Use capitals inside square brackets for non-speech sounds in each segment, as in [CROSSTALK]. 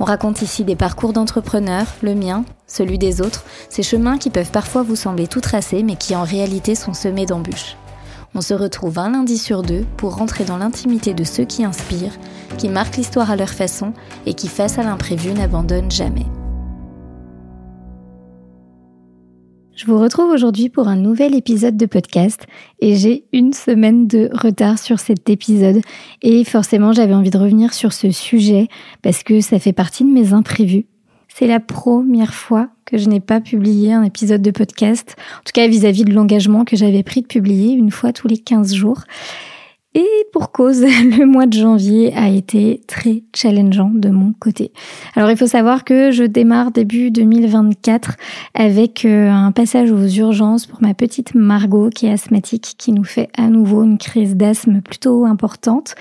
On raconte ici des parcours d'entrepreneurs, le mien, celui des autres, ces chemins qui peuvent parfois vous sembler tout tracés mais qui en réalité sont semés d'embûches. On se retrouve un lundi sur deux pour rentrer dans l'intimité de ceux qui inspirent, qui marquent l'histoire à leur façon et qui, face à l'imprévu, n'abandonnent jamais. Je vous retrouve aujourd'hui pour un nouvel épisode de podcast et j'ai une semaine de retard sur cet épisode et forcément j'avais envie de revenir sur ce sujet parce que ça fait partie de mes imprévus. C'est la première fois que je n'ai pas publié un épisode de podcast, en tout cas vis-à-vis de l'engagement que j'avais pris de publier une fois tous les 15 jours. Et pour cause, [LAUGHS] le mois de janvier a été très challengeant de mon côté. Alors il faut savoir que je démarre début 2024 avec euh, un passage aux urgences pour ma petite Margot qui est asthmatique, qui nous fait à nouveau une crise d'asthme plutôt importante.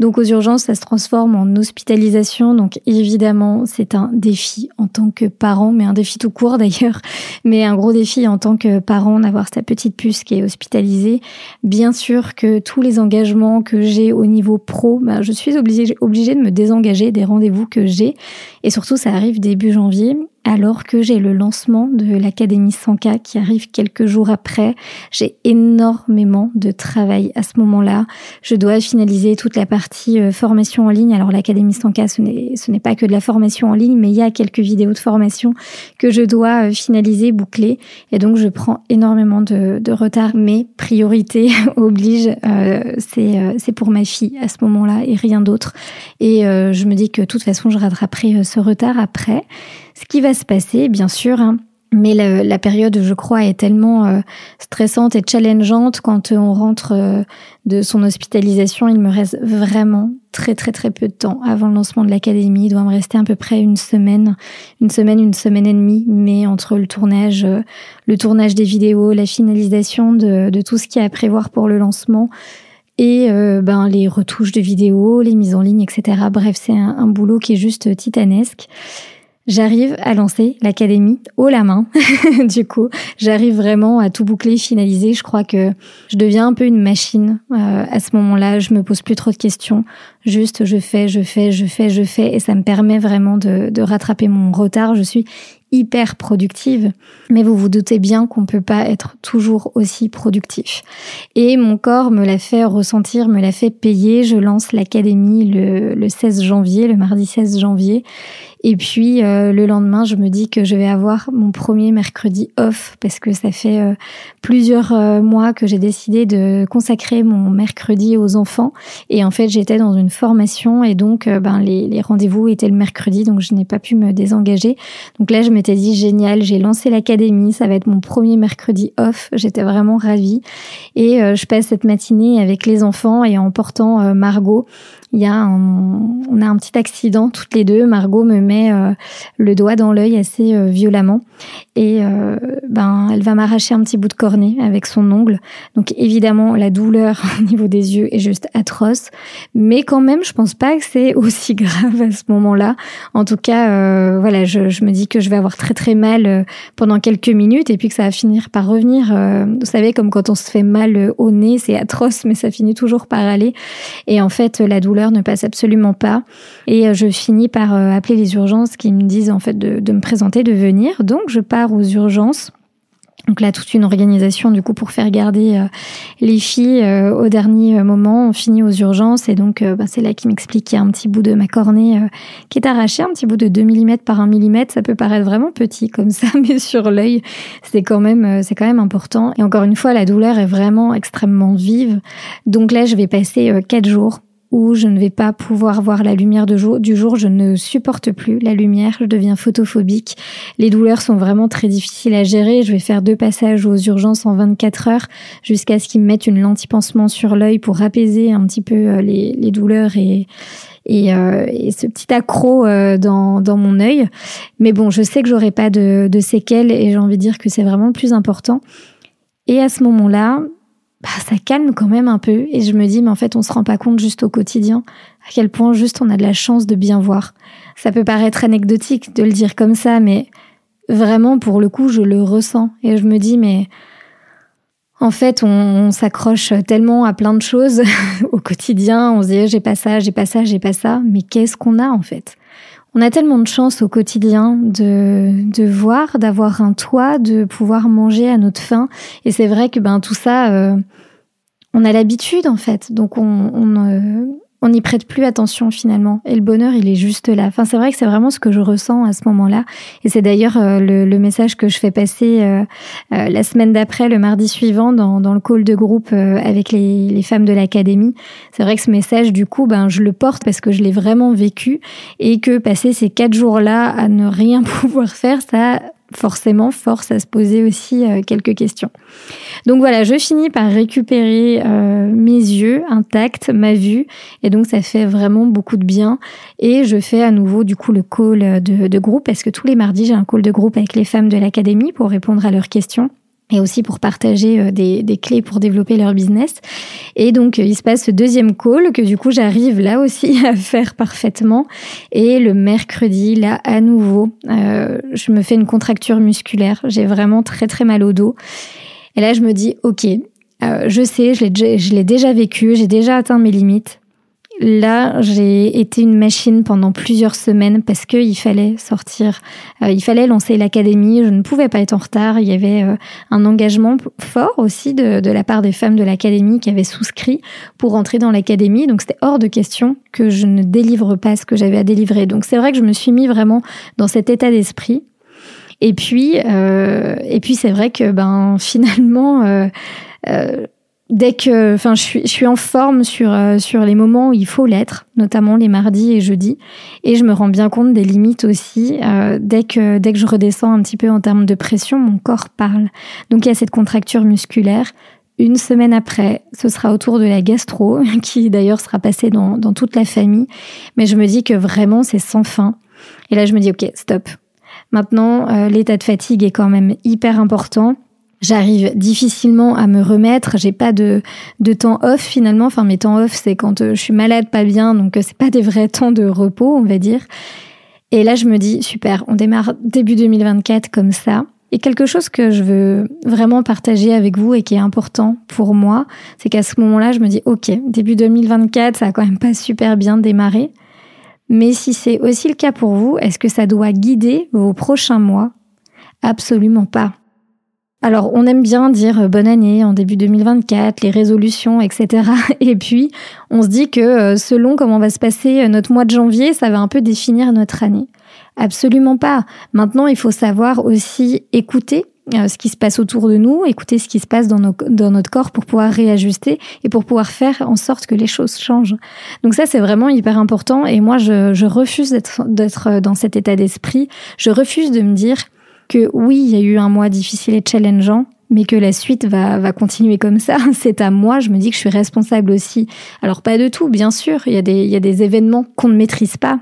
Donc aux urgences, ça se transforme en hospitalisation. Donc évidemment, c'est un défi en tant que parent, mais un défi tout court [LAUGHS] d'ailleurs, mais un gros défi en tant que parent d'avoir sa petite puce qui est hospitalisée. Bien sûr que tous les engagements que j'ai au niveau pro, bah, je suis obligée, obligée de me désengager des rendez-vous que j'ai. Et surtout, ça arrive début janvier alors que j'ai le lancement de l'Académie 100K qui arrive quelques jours après. J'ai énormément de travail à ce moment-là. Je dois finaliser toute la partie euh, formation en ligne. Alors l'Académie 100K, ce n'est pas que de la formation en ligne, mais il y a quelques vidéos de formation que je dois euh, finaliser, boucler. Et donc je prends énormément de, retard. Mais priorité [LAUGHS] oblige, euh, c'est pour ma fille à ce moment-là et rien d'autre. Et je me dis que de toute façon, je rattraperai ce retard après ce qui va se passer, bien sûr. Hein. mais la, période, je crois, est tellement euh, stressante et challengeante quand on rentre euh, de son hospitalisation. Il me reste vraiment très très très peu de temps avant le lancement de l'académie. Il doit me rester à peu près une semaine, une semaine, une semaine et demie. Mais entre le tournage, euh, le tournage des vidéos, la finalisation de, de, tout ce qu'il y a à prévoir pour le lancement et ben les retouches de vidéos, les mises en ligne, etc. Bref, c'est un, un boulot qui est juste titanesque. J'arrive à lancer l'académie haut la main. [LAUGHS] du coup, j'arrive vraiment à tout boucler, finaliser. Je crois que je deviens un peu une machine euh, à ce moment-là. Je me pose plus trop de questions. Juste, je fais, je fais, je fais, je fais, et ça me permet vraiment de, de rattraper mon retard. Je suis hyper productive, mais vous vous doutez bien qu'on peut pas être toujours aussi productif. Et mon corps me l'a fait ressentir, me l'a fait payer. Je lance l'académie le, le 16 janvier, le mardi 16 janvier. Et puis euh, le lendemain, je me dis que je vais avoir mon premier mercredi off parce que ça fait euh, plusieurs euh, mois que j'ai décidé de consacrer mon mercredi aux enfants. Et en fait, j'étais dans une formation et donc ben les, rendez-vous étaient le mercredi, donc je n'ai pas pu me désengager. Donc là, je m'étais dit génial, j'ai lancé l'académie, ça va être mon premier mercredi off. J'étais vraiment ravie et je passe cette matinée avec les enfants et en portant Margot il y a un, on a un petit accident toutes les deux. Margot me met euh, le doigt dans l'œil assez euh, violemment et euh, ben elle va m'arracher un petit bout de cornée avec son ongle. Donc évidemment la douleur [LAUGHS] au niveau des yeux est juste atroce, mais quand même je pense pas que c'est [LAUGHS] aussi grave à ce moment-là. En tout cas voilà je, me dis que je vais avoir très très mal pendant quelques minutes et puis que ça va finir par revenir. vous savez comme quand on se fait mal au nez c'est atroce mais ça finit toujours par aller et en fait la douleur ne passe absolument pas. Et euh, je finis par euh, appeler les urgences qui me disent en fait de, me présenter, de venir. Donc je pars aux urgences. Donc là, toute une organisation du coup pour faire garder euh, les filles au dernier moment. On finit aux urgences et donc bah, c'est là qu'il m'explique qu'il y a un petit bout de ma cornée qui est arraché, un petit bout de 2 mm par 1 mm. Ça peut paraître vraiment petit comme ça, [LAUGHS] mais sur l'œil, c'est quand même c'est quand même important. Et encore une fois, la douleur est vraiment extrêmement vive. Donc là, je vais passer 4 jours où je ne vais pas pouvoir voir la lumière du jour, je ne supporte plus la lumière, je deviens photophobique. Les douleurs sont vraiment très difficiles à gérer. Je vais faire deux passages aux urgences en 24 heures jusqu'à ce qu'ils me mettent une lentille pansement sur l'œil pour apaiser un petit peu euh, les, douleurs euh, et, ce petit accro euh, dans, mon œil. Mais bon, je sais que j'aurai pas de séquelles et j'ai envie de dire que c'est vraiment le plus important. Et à ce moment-là, bah, ça calme quand même un peu. Et je me dis, mais en fait, on se rend pas compte juste au quotidien à quel point juste on a de la chance de bien voir. Ça peut paraître anecdotique de le dire comme ça, mais vraiment, pour le coup, je le ressens. Et je me dis, mais en fait, on, s'accroche tellement à plein de choses [LAUGHS] au quotidien. On se dit, j'ai pas ça, j'ai pas ça, j'ai pas ça. Mais qu'est-ce qu'on a en fait? On a tellement de chance au quotidien de, de voir, d'avoir un toit, de pouvoir manger à notre faim. Et c'est vrai que ben tout ça, euh, on a l'habitude en fait. Donc on, on, euh, on n'y prête plus attention finalement. Et le bonheur, il est juste là. Enfin, c'est vrai que c'est vraiment ce que je ressens à ce moment-là. Et c'est d'ailleurs euh, le, message que je fais passer euh, euh, la semaine d'après, le mardi suivant, dans, dans le call de groupe avec les, les, femmes de l'académie. C'est vrai que ce message, du coup, ben, je le porte parce que je l'ai vraiment vécu et que passer ces quatre jours-là à ne rien [LAUGHS] pouvoir faire, ça forcément force à se poser aussi euh, quelques questions. Donc voilà, je finis par récupérer euh, mes yeux intacts, ma vue, et donc ça fait vraiment beaucoup de bien. Et je fais à nouveau du coup le call de, de groupe, parce que tous les mardis j'ai un call de groupe avec les femmes de l'académie pour répondre à leurs questions et aussi pour partager euh, des, des, clés pour développer leur business. Et donc, euh, il se passe ce deuxième call que du coup, j'arrive là aussi [LAUGHS] à faire parfaitement. Et le mercredi, là, à nouveau, euh, je me fais une contracture musculaire. J'ai vraiment très, très mal au dos. Et là, je me dis, OK, euh, je sais, je l'ai déjà vécu, j'ai déjà atteint mes limites. Là, j'ai été une machine pendant plusieurs semaines parce qu'il fallait sortir, euh, il fallait lancer l'académie, je ne pouvais pas être en retard, il y avait euh, un engagement fort aussi de, la part des femmes de l'académie qui avaient souscrit pour entrer dans l'académie, donc c'était hors de question que je ne délivre pas ce que j'avais à délivrer. Donc c'est vrai que je me suis mis vraiment dans cet état d'esprit. Et puis, euh, et puis c'est vrai que ben [LAUGHS] finalement, euh, euh dès que, enfin, je suis, je suis en forme sur euh, sur les moments où il faut l'être, notamment les mardis et jeudis, et je me rends bien compte des limites aussi. Euh, dès que dès que je redescends un petit peu en termes de pression, mon corps parle. Donc il y a cette contracture musculaire. Une semaine après, ce sera autour de la gastro, [LAUGHS] qui d'ailleurs sera passée dans, dans toute la famille. Mais je me dis que vraiment c'est sans fin. Et là je me dis ok stop. Maintenant euh, l'état de fatigue est quand même hyper important J'arrive difficilement à me remettre, j'ai pas de, de temps off finalement. Enfin, mes temps off, c'est quand euh, je suis malade, pas bien, donc euh, c'est pas des vrais temps de repos, on va dire. Et là, je me dis, super, on démarre début 2024 comme ça. Et quelque chose que je veux vraiment partager avec vous et qui est important pour moi, c'est qu'à ce moment-là, je me dis, ok, début 2024, ça a quand même pas super bien démarré. Mais si c'est aussi le cas pour vous, est-ce que ça doit guider vos prochains mois? Absolument pas. Alors, on aime bien dire euh, bonne année en début 2024, les résolutions, etc. [LAUGHS] Et puis, on se dit que euh, selon comment va se passer euh, notre mois de janvier, ça va un peu définir notre année. Absolument pas. Maintenant, il faut savoir aussi écouter ce qui se passe autour de nous, écouter ce qui se passe dans, notre corps pour pouvoir réajuster et pour pouvoir faire en sorte que les choses changent. Donc ça, c'est vraiment hyper important. Et moi, je refuse d'être dans cet état d'esprit. Je refuse de me dire que oui, il y a eu un mois difficile et challengeant, mais que la suite va, va continuer comme ça. [LAUGHS] C'est à moi, je me dis que je suis responsable aussi. Alors pas de tout, bien sûr, il y a des, il y a des événements qu'on ne maîtrise pas.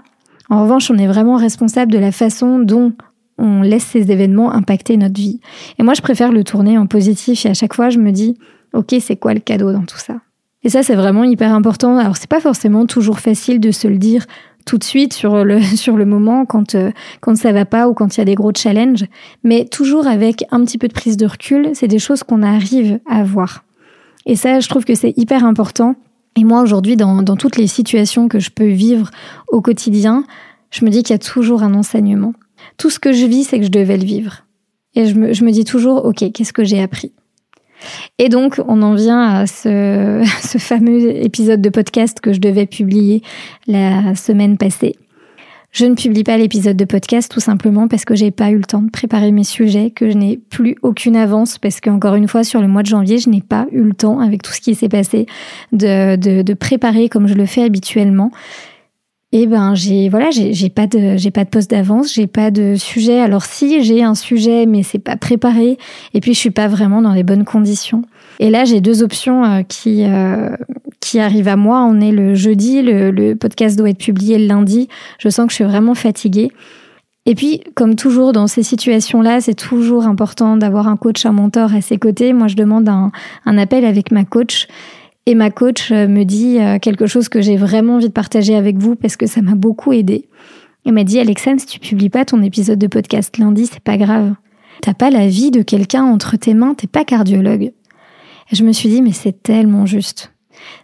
En revanche, on est vraiment responsable de la façon dont on laisse ces événements impacter notre vie. Et moi, je préfère le tourner en positif et à chaque fois, je me dis, OK, c'est quoi le cadeau dans tout ça? Et ça, c'est vraiment hyper important. Alors, c'est pas forcément toujours facile de se le dire tout de suite sur le [LAUGHS] sur le moment quand euh, quand ça va pas ou quand il y a des gros challenges, mais toujours avec un petit peu de prise de recul, c'est des choses qu'on arrive à voir. Et ça, je trouve que c'est hyper important. Et moi aujourd'hui, dans dans toutes les situations que je peux vivre au quotidien, je me dis qu'il y a toujours un enseignement. Tout ce que je vis, c'est que je devais le vivre. Et je me, je me dis toujours, ok, qu'est-ce que j'ai appris? Et donc, on en vient à [LAUGHS] ce, fameux épisode de podcast que je devais publier la semaine passée. Je ne publie pas l'épisode de podcast tout simplement parce que j'ai pas eu le temps de préparer mes sujets, que je n'ai plus aucune avance parce qu'encore une fois sur le mois de janvier, je n'ai pas eu le temps avec tout ce qui s'est passé de préparer comme je le fais habituellement. Et ben j'ai voilà j'ai j'ai pas de j'ai pas de poste d'avance j'ai pas de sujet. Alors si j'ai un sujet mais c'est pas préparé et puis je suis pas vraiment dans les bonnes conditions. Et là j'ai deux options euh, qui euh, qui arrivent à moi. On est le jeudi le, le podcast doit être publié le lundi. Je sens que je suis vraiment fatiguée. Et puis, comme toujours dans ces situations-là, c'est toujours important d'avoir un coach, un mentor à ses côtés. Moi, je demande un, un appel avec ma coach. Et ma coach euh, me dit euh, quelque chose que j'ai vraiment envie de partager avec vous parce que ça m'a beaucoup aidé. Elle m'a dit, Alexandre, si tu publies pas ton épisode de podcast lundi, c'est pas grave. T'as pas la vie de quelqu'un entre tes mains, t'es pas cardiologue. Et je me suis dit, mais c'est tellement juste.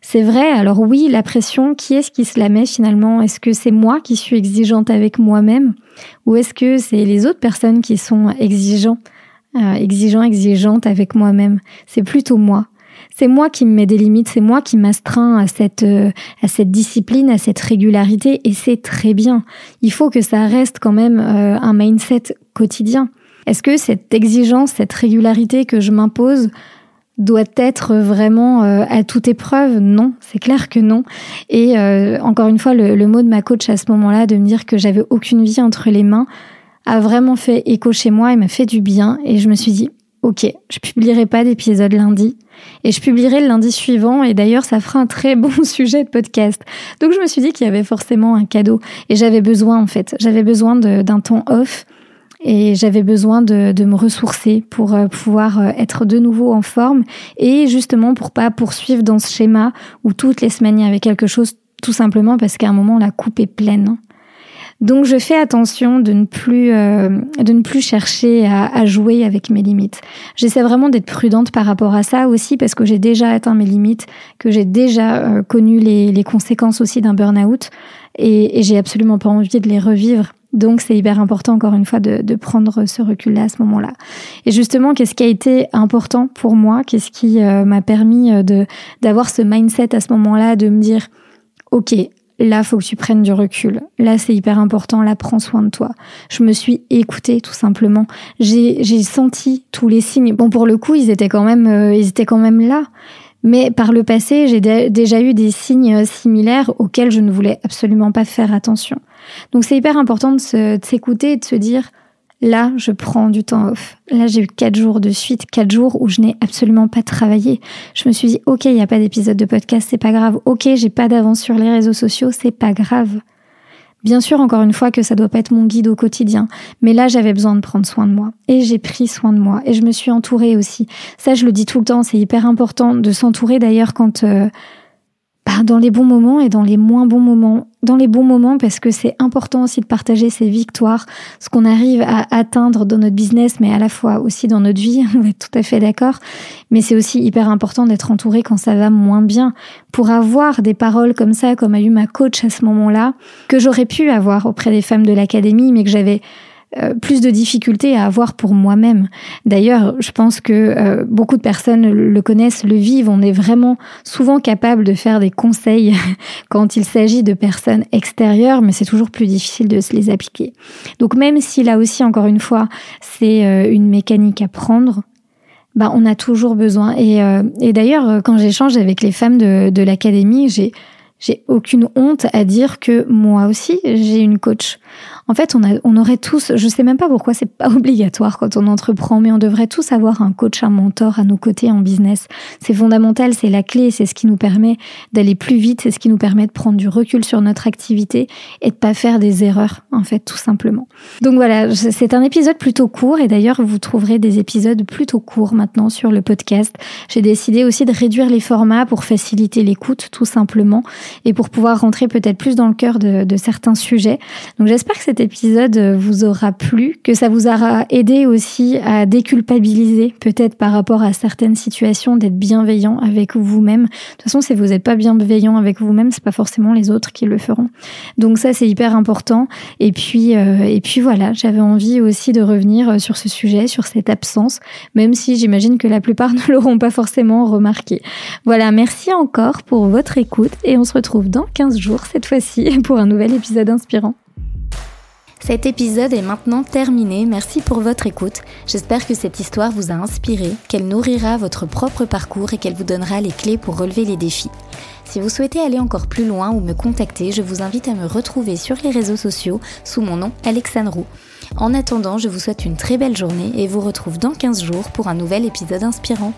C'est vrai, alors oui, la pression, qui est-ce qui se la met finalement? Est-ce que c'est moi qui suis exigeante avec moi-même? Ou est-ce que c'est les autres personnes qui sont exigeants, euh, exigeants, exigeantes avec moi-même? C'est plutôt moi. C'est moi qui me mets des limites, c'est moi qui m'astreins à cette, euh, à cette discipline, à cette régularité, et c'est très bien. Il faut que ça reste quand même euh, un mindset quotidien. Est-ce que cette exigence, cette régularité que je m'impose doit être vraiment euh, à toute épreuve? Non, c'est clair que non. Et encore une fois, le, le, mot de ma coach à ce moment-là, de me dire que j'avais aucune vie entre les mains, a vraiment fait écho chez moi et m'a fait du bien. Et je me suis dit, ok, je publierai pas d'épisode lundi. Et je publierai le lundi suivant et d'ailleurs ça fera un très [LAUGHS] bon sujet de podcast. Donc je me suis dit qu'il y avait forcément un cadeau. Et j'avais besoin en fait, j'avais besoin d'un temps off. Et j'avais besoin de, de, me ressourcer pour euh, pouvoir euh, être de nouveau en forme. Et justement pour pas poursuivre dans ce schéma où toutes les semaines il y avait quelque chose tout simplement parce qu'à un moment la coupe est pleine. Donc je fais attention de ne plus euh, de ne plus chercher à, à, jouer avec mes limites. J'essaie vraiment d'être prudente par rapport à ça aussi parce que j'ai déjà atteint mes limites, que j'ai déjà euh, connu les, les, conséquences aussi d'un burn-out et, et j'ai absolument pas envie de les revivre. Donc c'est hyper important encore une fois de, de prendre ce recul-là à ce moment-là. Et justement, qu'est-ce qui a été important pour moi? Qu'est-ce qui euh, m'a permis de d'avoir ce mindset à ce moment-là, de me dire ok, là, faut que tu prennes du recul. Là, c'est hyper important. Là, prends soin de toi. Je me suis écoutée, tout simplement. J'ai, j'ai senti tous les signes. Bon, pour le coup, ils étaient quand même, euh, ils étaient quand même là. Mais par le passé, j'ai déjà eu des signes similaires auxquels je ne voulais absolument pas faire attention. Donc, c'est hyper important de, de s'écouter et de se dire, Là, je prends du temps off. Là, j'ai eu quatre jours de suite, quatre jours où je n'ai absolument pas travaillé. Je me suis dit, ok, il n'y a pas d'épisode de podcast, c'est pas grave. Ok, j'ai pas d'avance sur les réseaux sociaux, c'est pas grave. Bien sûr, encore une fois, que ça doit pas être mon guide au quotidien. Mais là, j'avais besoin de prendre soin de moi. Et j'ai pris soin de moi. Et je me suis entourée aussi. Ça, je le dis tout le temps, c'est hyper important de s'entourer d'ailleurs quand, euh, bah, dans les bons moments et dans les moins bons moments. Dans les bons moments parce que c'est important aussi de partager ses victoires, ce qu'on arrive à atteindre dans notre business, mais à la fois aussi dans notre vie, [LAUGHS] on est tout à fait d'accord. Mais c'est aussi hyper important d'être entouré quand ça va moins bien, pour avoir des paroles comme ça, comme a eu ma coach à ce moment-là, que j'aurais pu avoir auprès des femmes de l'académie, mais que j'avais euh, plus de difficultés à avoir pour moi-même. D'ailleurs, je pense que euh, beaucoup de personnes le connaissent, le vivent. On est vraiment souvent capable de faire des conseils [LAUGHS] quand il s'agit de personnes extérieures, mais c'est toujours plus difficile de se les appliquer. Donc même si là aussi, encore une fois, c'est euh, une mécanique à prendre, bah, on a toujours besoin. Et, et d'ailleurs, quand j'échange avec les femmes de, de l'académie, j'ai j'ai aucune honte à dire que moi aussi j'ai une coach. En fait, on, a, on aurait tous, je sais même pas pourquoi c'est pas [LAUGHS] obligatoire quand on entreprend, mais on devrait tous avoir un coach, un mentor à nos côtés en business. C'est fondamental, c'est la clé, c'est ce qui nous permet d'aller plus vite, c'est ce qui nous permet de prendre du recul sur notre activité et de pas faire des erreurs, en fait, tout simplement. Donc voilà, c'est un épisode plutôt court et d'ailleurs vous trouverez des épisodes plutôt courts maintenant sur le podcast. J'ai décidé aussi de réduire les formats pour faciliter l'écoute, tout simplement et pour pouvoir rentrer peut-être plus dans le cœur de, certains sujets. Donc j'espère que cet épisode vous aura plu, que ça vous aura aidé aussi à déculpabiliser peut-être par rapport à certaines situations, d'être bienveillant avec vous-même. De toute façon, si vous n'êtes pas bienveillant avec vous-même, c'est pas forcément les autres qui le feront. Donc ça, c'est hyper important. Et puis, euh, et puis voilà, j'avais envie aussi de revenir sur ce sujet, sur cette absence, même si j'imagine que la plupart [LAUGHS] ne l'auront pas forcément remarqué. Voilà, merci encore pour votre écoute et on se retrouve dans 15 jours cette fois-ci [LAUGHS] pour un nouvel épisode inspirant. Cet épisode est maintenant terminé, merci pour votre écoute. J'espère que cette histoire vous a inspiré, qu'elle nourrira votre propre parcours et qu'elle vous donnera les clés pour relever les défis. Si vous souhaitez aller encore plus loin ou me contacter, je vous invite à me retrouver sur les réseaux sociaux sous mon nom Alexandre Roux. En attendant, je vous souhaite une très belle journée et vous retrouve dans 15 jours pour un nouvel épisode inspirant.